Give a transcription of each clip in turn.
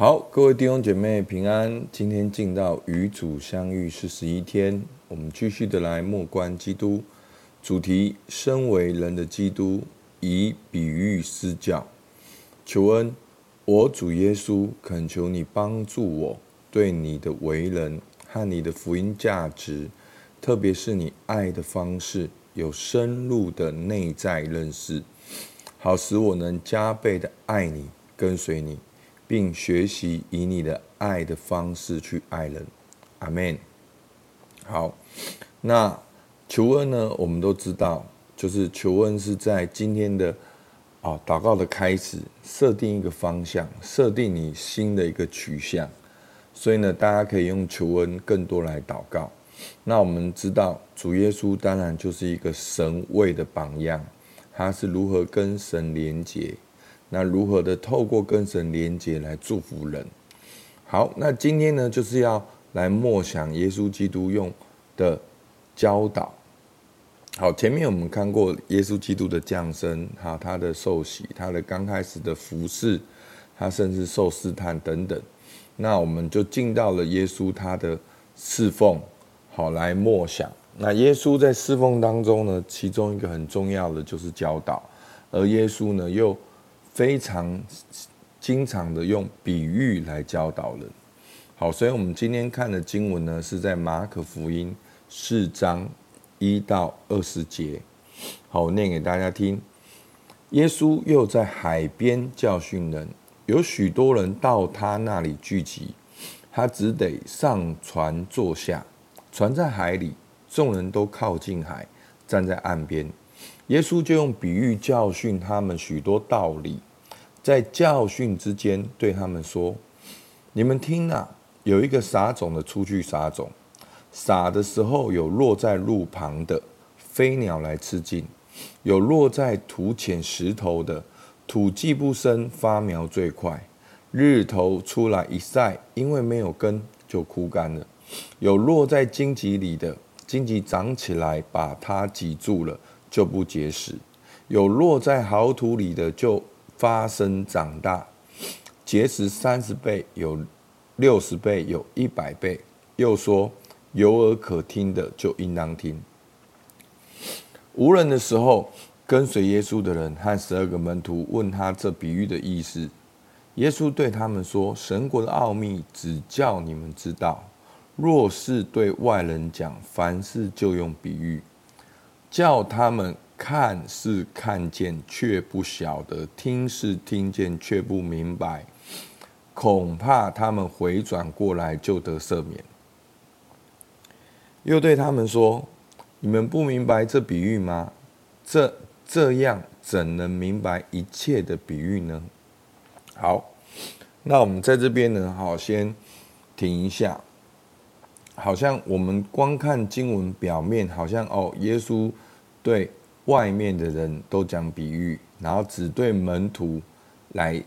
好，各位弟兄姐妹平安。今天进到与主相遇四十一天，我们继续的来默观基督主题：身为人的基督，以比喻施教。求恩，我主耶稣恳求你帮助我，对你的为人和你的福音价值，特别是你爱的方式，有深入的内在认识，好使我能加倍的爱你，跟随你。并学习以你的爱的方式去爱人，阿门。好，那求恩呢？我们都知道，就是求恩是在今天的啊祷告的开始，设定一个方向，设定你新的一个取向。所以呢，大家可以用求恩更多来祷告。那我们知道，主耶稣当然就是一个神位的榜样，他是如何跟神连结。那如何的透过跟神连接来祝福人？好，那今天呢，就是要来默想耶稣基督用的教导。好，前面我们看过耶稣基督的降生，哈，他的受洗，他的刚开始的服事，他甚至受试探等等。那我们就进到了耶稣他的侍奉，好，来默想。那耶稣在侍奉当中呢，其中一个很重要的就是教导，而耶稣呢又非常经常的用比喻来教导人。好，所以我们今天看的经文呢，是在马可福音四章一到二十节。好，我念给大家听。耶稣又在海边教训人，有许多人到他那里聚集，他只得上船坐下，船在海里，众人都靠近海，站在岸边。耶稣就用比喻教训他们许多道理。在教训之间，对他们说：“你们听啊，有一个撒种的出去撒种，撒的时候有落在路旁的，飞鸟来吃尽；有落在土浅石头的，土既不深，发苗最快。日头出来一晒，因为没有根，就枯干了；有落在荆棘里的，荆棘长起来，把它挤住了，就不结实；有落在好土里的，就发生长大，结实三十倍，有六十倍，有一百倍。又说，有耳可听的，就应当听。无人的时候，跟随耶稣的人和十二个门徒问他这比喻的意思。耶稣对他们说：“神国的奥秘只叫你们知道，若是对外人讲，凡事就用比喻，叫他们。”看是看见，却不晓得；听是听见，却不明白。恐怕他们回转过来，就得赦免。又对他们说：“你们不明白这比喻吗？这这样怎能明白一切的比喻呢？”好，那我们在这边呢，好，先停一下。好像我们光看经文表面，好像哦，耶稣对。外面的人都讲比喻，然后只对门徒来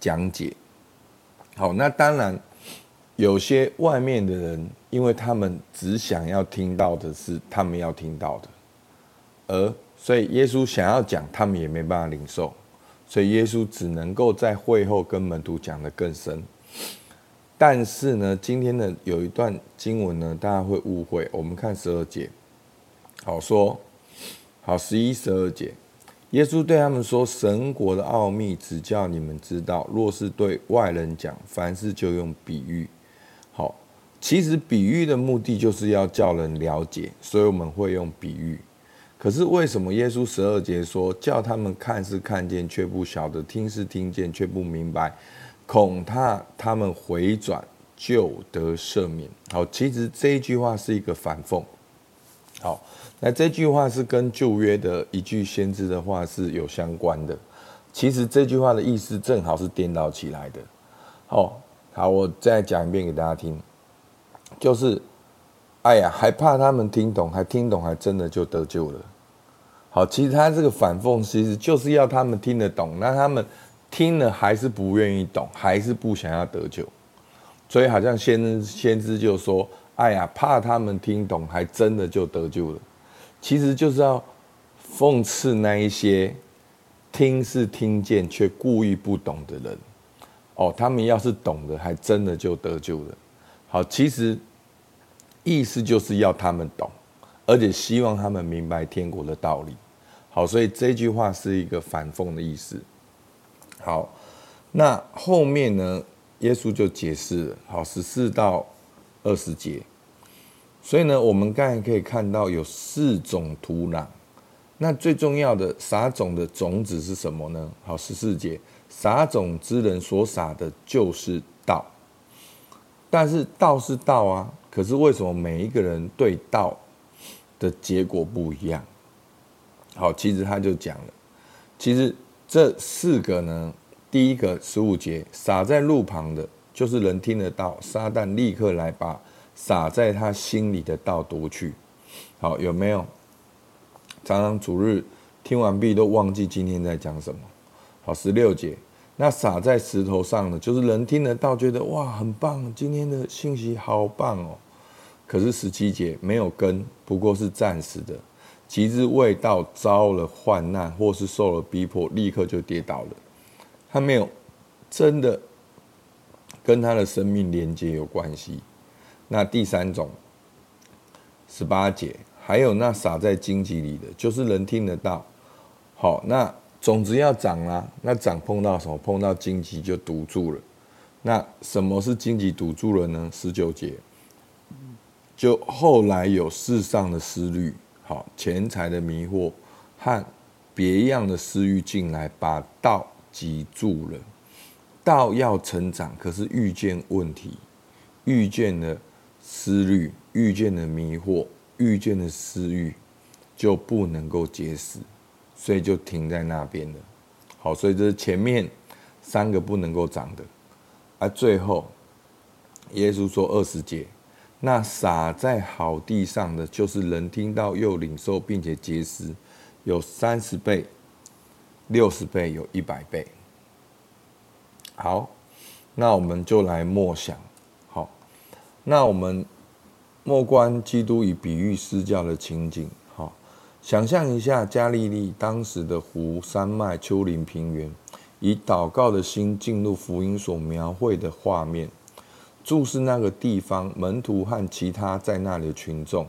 讲解。好，那当然有些外面的人，因为他们只想要听到的是他们要听到的，而所以耶稣想要讲，他们也没办法领受，所以耶稣只能够在会后跟门徒讲得更深。但是呢，今天的有一段经文呢，大家会误会。我们看十二节，好说。好，十一、十二节，耶稣对他们说：“神国的奥秘只叫你们知道，若是对外人讲，凡事就用比喻。”好，其实比喻的目的就是要叫人了解，所以我们会用比喻。可是为什么耶稣十二节说叫他们看是看见却不晓得，听是听见却不明白，恐怕他们回转就得赦免？好，其实这一句话是一个反讽。好。那这句话是跟旧约的一句先知的话是有相关的。其实这句话的意思正好是颠倒起来的。好，好，我再讲一遍给大家听。就是，哎呀，还怕他们听懂，还听懂，还真的就得救了。好，其实他这个反讽，其实就是要他们听得懂，那他们听了还是不愿意懂，还是不想要得救。所以好像先先知就说，哎呀，怕他们听懂，还真的就得救了。其实就是要讽刺那一些听是听见却故意不懂的人，哦，他们要是懂的，还真的就得救了。好，其实意思就是要他们懂，而且希望他们明白天国的道理。好，所以这句话是一个反讽的意思。好，那后面呢，耶稣就解释了。好，十四到二十节。所以呢，我们刚才可以看到有四种土壤。那最重要的撒种的种子是什么呢？好，十四节，撒种之人所撒的就是道。但是道是道啊，可是为什么每一个人对道的结果不一样？好，其实他就讲了，其实这四个呢，第一个十五节，撒在路旁的，就是人听得到，撒旦立刻来把撒在他心里的道夺去。好，有没有？常常主日听完毕都忘记今天在讲什么。好，十六节，那撒在石头上的，就是人听得到，觉得哇很棒，今天的信息好棒哦。可是十七节没有根，不过是暂时的，及至为道遭了患难，或是受了逼迫，立刻就跌倒了。他没有真的跟他的生命连接有关系。那第三种，十八节。还有那撒在荆棘里的，就是人听得到，好，那种子要长啦，那长碰到什么？碰到荆棘就堵住了。那什么是荆棘堵住了呢？十九节，就后来有世上的思虑，好，钱财的迷惑和别样的私欲进来，把道挤住了。道要成长，可是遇见问题，遇见了思虑，遇见了迷惑。遇见了私欲就不能够结实，所以就停在那边了。好，所以这是前面三个不能够长的，而最后耶稣说二十节，那撒在好地上的，就是人听到又领受，并且结实，有三十倍、六十倍、有一百倍。好，那我们就来默想。好，那我们。默观基督以比喻施教的情景，好，想象一下加利利当时的湖、山脉、丘陵、平原，以祷告的心进入福音所描绘的画面，注视那个地方，门徒和其他在那里的群众，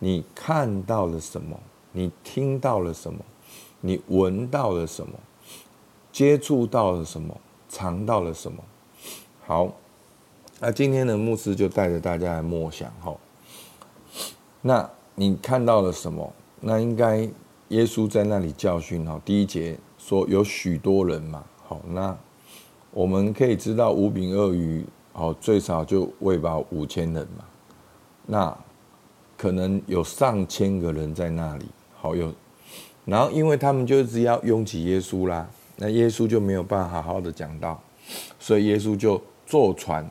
你看到了什么？你听到了什么？你闻到了什么？接触到了什么？尝到了什么？好，那今天的牧师就带着大家来默想，哈。那你看到了什么？那应该耶稣在那里教训哈。第一节说有许多人嘛，好，那我们可以知道五饼二鱼，好，最少就喂饱五千人嘛。那可能有上千个人在那里，好有，然后因为他们就只要拥挤耶稣啦，那耶稣就没有办法好好的讲道，所以耶稣就坐船，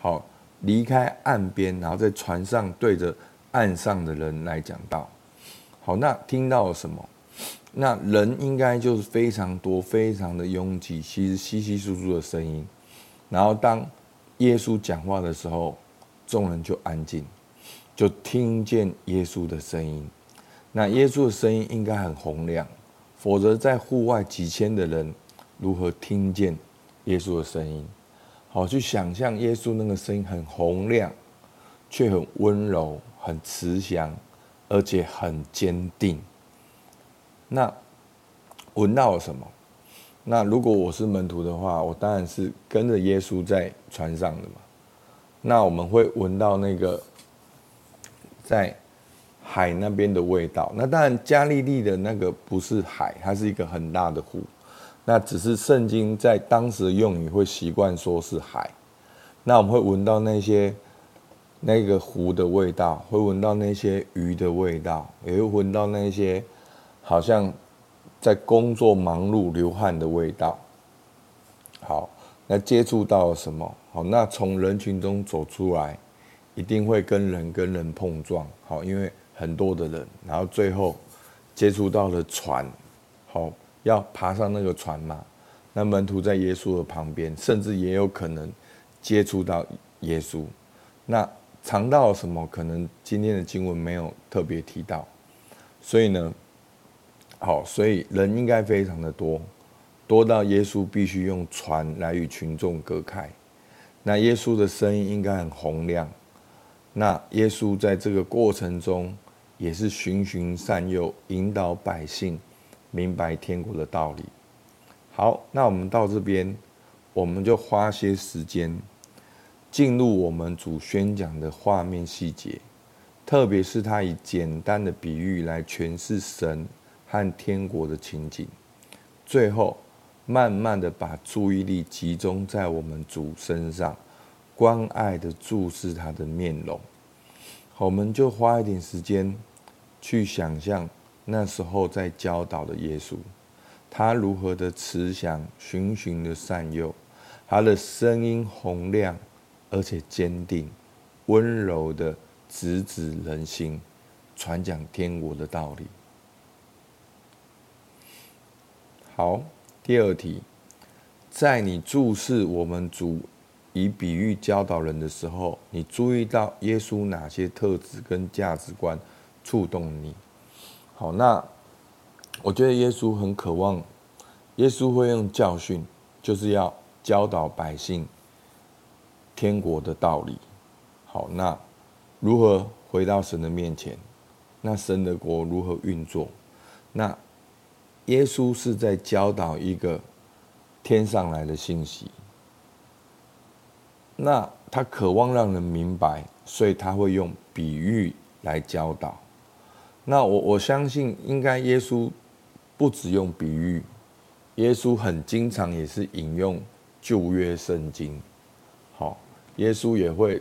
好离开岸边，然后在船上对着。岸上的人来讲道，好，那听到了什么？那人应该就是非常多、非常的拥挤，其实稀稀疏疏的声音。然后当耶稣讲话的时候，众人就安静，就听见耶稣的声音。那耶稣的声音应该很洪亮，否则在户外几千的人如何听见耶稣的声音？好，去想象耶稣那个声音很洪亮，却很温柔。很慈祥，而且很坚定。那闻到了什么？那如果我是门徒的话，我当然是跟着耶稣在船上的嘛。那我们会闻到那个在海那边的味道。那当然，加利利的那个不是海，它是一个很大的湖。那只是圣经在当时用语会习惯说是海。那我们会闻到那些。那个湖的味道，会闻到那些鱼的味道，也会闻到那些好像在工作忙碌流汗的味道。好，那接触到了什么？好，那从人群中走出来，一定会跟人跟人碰撞。好，因为很多的人，然后最后接触到了船。好，要爬上那个船嘛？那门徒在耶稣的旁边，甚至也有可能接触到耶稣。那尝到了什么？可能今天的经文没有特别提到，所以呢，好，所以人应该非常的多。多到耶稣必须用船来与群众隔开。那耶稣的声音应该很洪亮。那耶稣在这个过程中也是循循善诱，引导百姓明白天国的道理。好，那我们到这边，我们就花些时间进入我们主宣讲的画面细节，特别是他以简单的比喻来诠释神和天国的情景。最后，慢慢的把注意力集中在我们主身上，关爱的注视他的面容。我们就花一点时间去想象那时候在教导的耶稣，他如何的慈祥、循循的善诱，他的声音洪亮而且坚定，温柔的直指人心，传讲天国的道理。好，第二题，在你注视我们主以比喻教导人的时候，你注意到耶稣哪些特质跟价值观触动你？好，那我觉得耶稣很渴望，耶稣会用教训，就是要教导百姓天国的道理。好，那如何回到神的面前？那神的国如何运作？那耶稣是在教导一个天上来的信息，那他渴望让人明白，所以他会用比喻来教导。那我我相信，应该耶稣不只用比喻，耶稣很经常也是引用旧约圣经。好，耶稣也会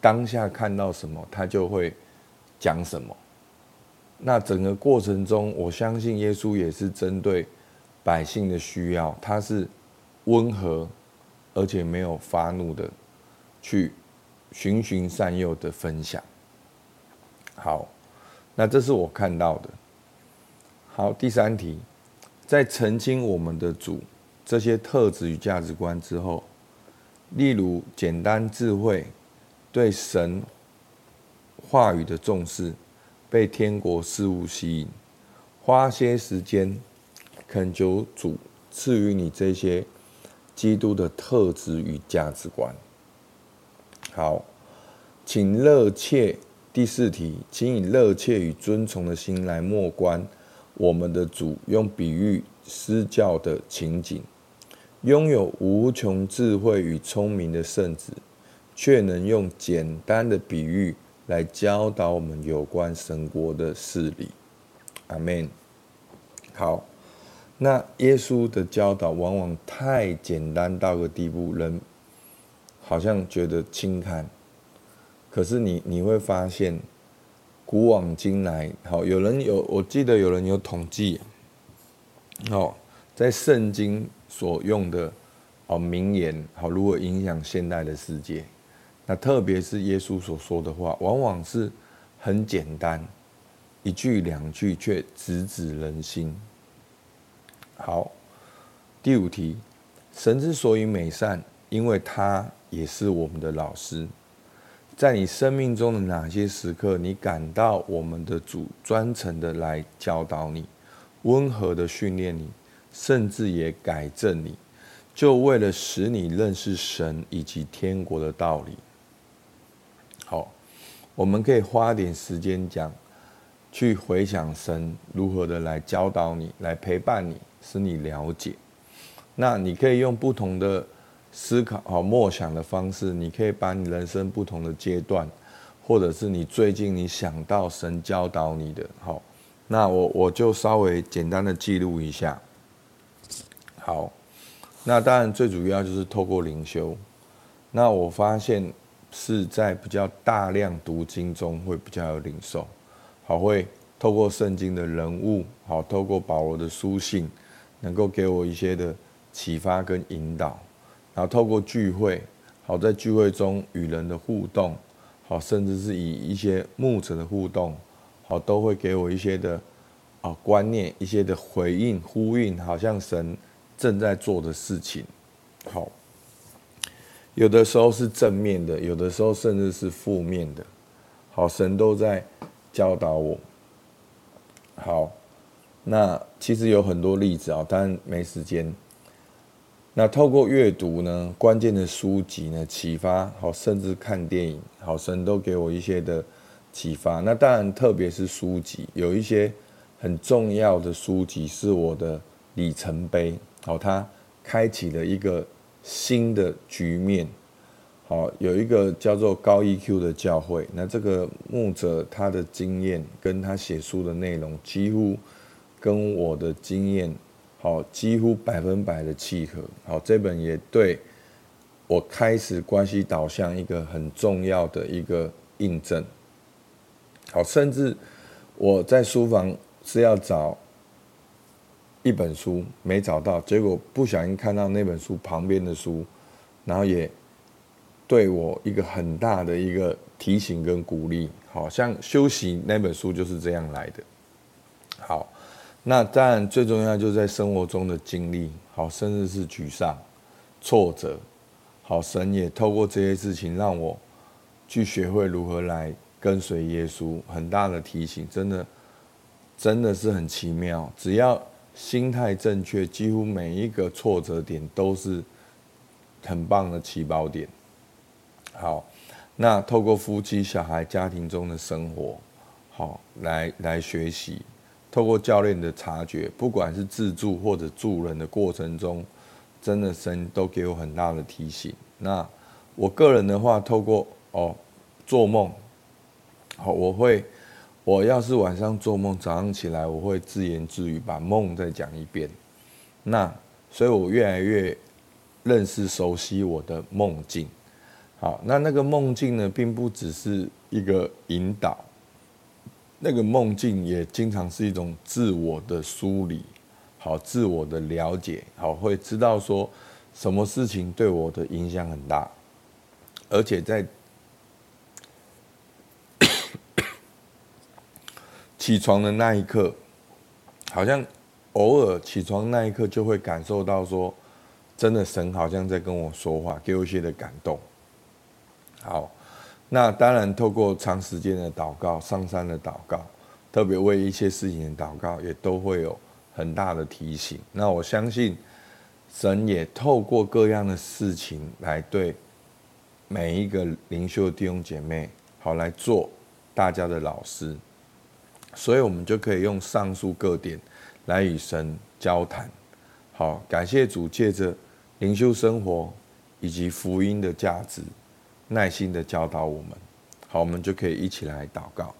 当下看到什么，他就会讲什么。那整个过程中，我相信耶稣也是针对百姓的需要，他是温和而且没有发怒的去循循善诱的分享。好，那这是我看到的。好，第三题，在澄清我们的主这些特质与价值观之后，例如简单智慧、对神话语的重视。被天国事物吸引，花些时间恳求主赐予你这些基督的特质与价值观。好，请热切第四题，请以热切与尊崇的心来默观我们的主用比喻施教的情景。拥有无穷智慧与聪明的圣子，却能用简单的比喻。来教导我们有关神国的事理，阿门。好，那耶稣的教导往往太简单到个地步，人好像觉得轻看。可是你你会发现，古往今来，好，有人有，我记得有人有统计，好，在圣经所用的哦名言，好，如何影响现代的世界？那特别是耶稣所说的话，往往是很简单，一句两句却直指人心。好，第五题，神之所以美善，因为他也是我们的老师。在你生命中的哪些时刻，你感到我们的主专程的来教导你，温和的训练你，甚至也改正你，就为了使你认识神以及天国的道理。好，我们可以花点时间讲，去回想神如何的来教导你，来陪伴你，使你了解。那你可以用不同的思考、好默想的方式，你可以把你人生不同的阶段，或者是你最近你想到神教导你的，好，那我我就稍微简单的记录一下。好，那当然最主要就是透过灵修。那我发现。是在比较大量读经中会比较有领受，好，会透过圣经的人物，好，透过保罗的书信，能够给我一些的启发跟引导，然后透过聚会，好，在聚会中与人的互动，好，甚至是以一些牧者的互动，好，都会给我一些的啊观念，一些的回应呼应，好像神正在做的事情，好。有的时候是正面的，有的时候甚至是负面的。好，神都在教导我。好，那其实有很多例子啊，但没时间。那透过阅读呢，关键的书籍呢，启发好，甚至看电影，好，神都给我一些的启发。那当然，特别是书籍，有一些很重要的书籍是我的里程碑，好，它开启了一个新的局面。好，有一个叫做高 EQ 的教会，那这个牧者他的经验跟他写书的内容几乎跟我的经验好几乎百分百的契合。好，这本也对我开始关系导向一个很重要的一个印证。好，甚至我在书房是要找一本书没找到，结果不小心看到那本书旁边的书，然后也。对我一个很大的一个提醒跟鼓励，好像休息那本书就是这样来的。好，那当然最重要就是在生活中的经历，好，甚至是沮丧、挫折，好，神也透过这些事情让我去学会如何来跟随耶稣，很大的提醒，真的真的是很奇妙。只要心态正确，几乎每一个挫折点都是很棒的起跑点。好，那透过夫妻、小孩、家庭中的生活，好来来学习，透过教练的察觉，不管是自助或者助人的过程中，真的神都给我很大的提醒。那我个人的话，透过哦做梦，好，我会我要是晚上做梦，早上起来我会自言自语，把梦再讲一遍。那所以我越来越认识、熟悉我的梦境。好，那那个梦境呢，并不只是一个引导，那个梦境也经常是一种自我的梳理，好，自我的了解，好，会知道说什么事情对我的影响很大，而且在起床的那一刻，好像偶尔起床那一刻就会感受到说，真的神好像在跟我说话，给我一些的感动。好，那当然，透过长时间的祷告、上山的祷告，特别为一些事情的祷告，也都会有很大的提醒。那我相信，神也透过各样的事情来对每一个灵修弟兄姐妹，好来做大家的老师。所以，我们就可以用上述各点来与神交谈。好，感谢主，借着灵修生活以及福音的价值。耐心的教导我们，好，我们就可以一起来祷告。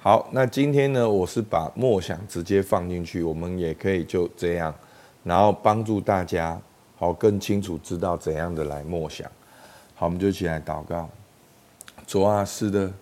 好，那今天呢，我是把默想直接放进去，我们也可以就这样，然后帮助大家好更清楚知道怎样的来默想。好，我们就一起来祷告。主啊，是的，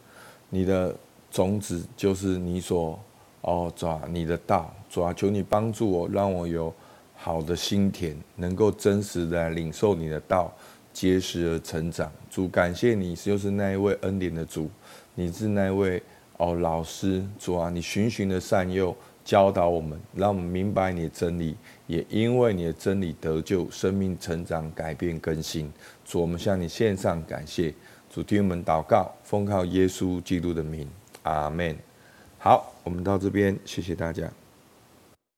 你的种子就是你所哦，主啊，你的道，主啊，求你帮助我，让我有好的心田，能够真实的领受你的道。结实而成长，主感谢你，就是那一位恩典的主，你是那一位哦老师，主啊，你循循的善诱教导我们，让我们明白你的真理，也因为你的真理得救，生命成长、改变、更新。主，我们向你献上感谢，主听我们祷告，奉靠耶稣基督的名，阿门。好，我们到这边，谢谢大家。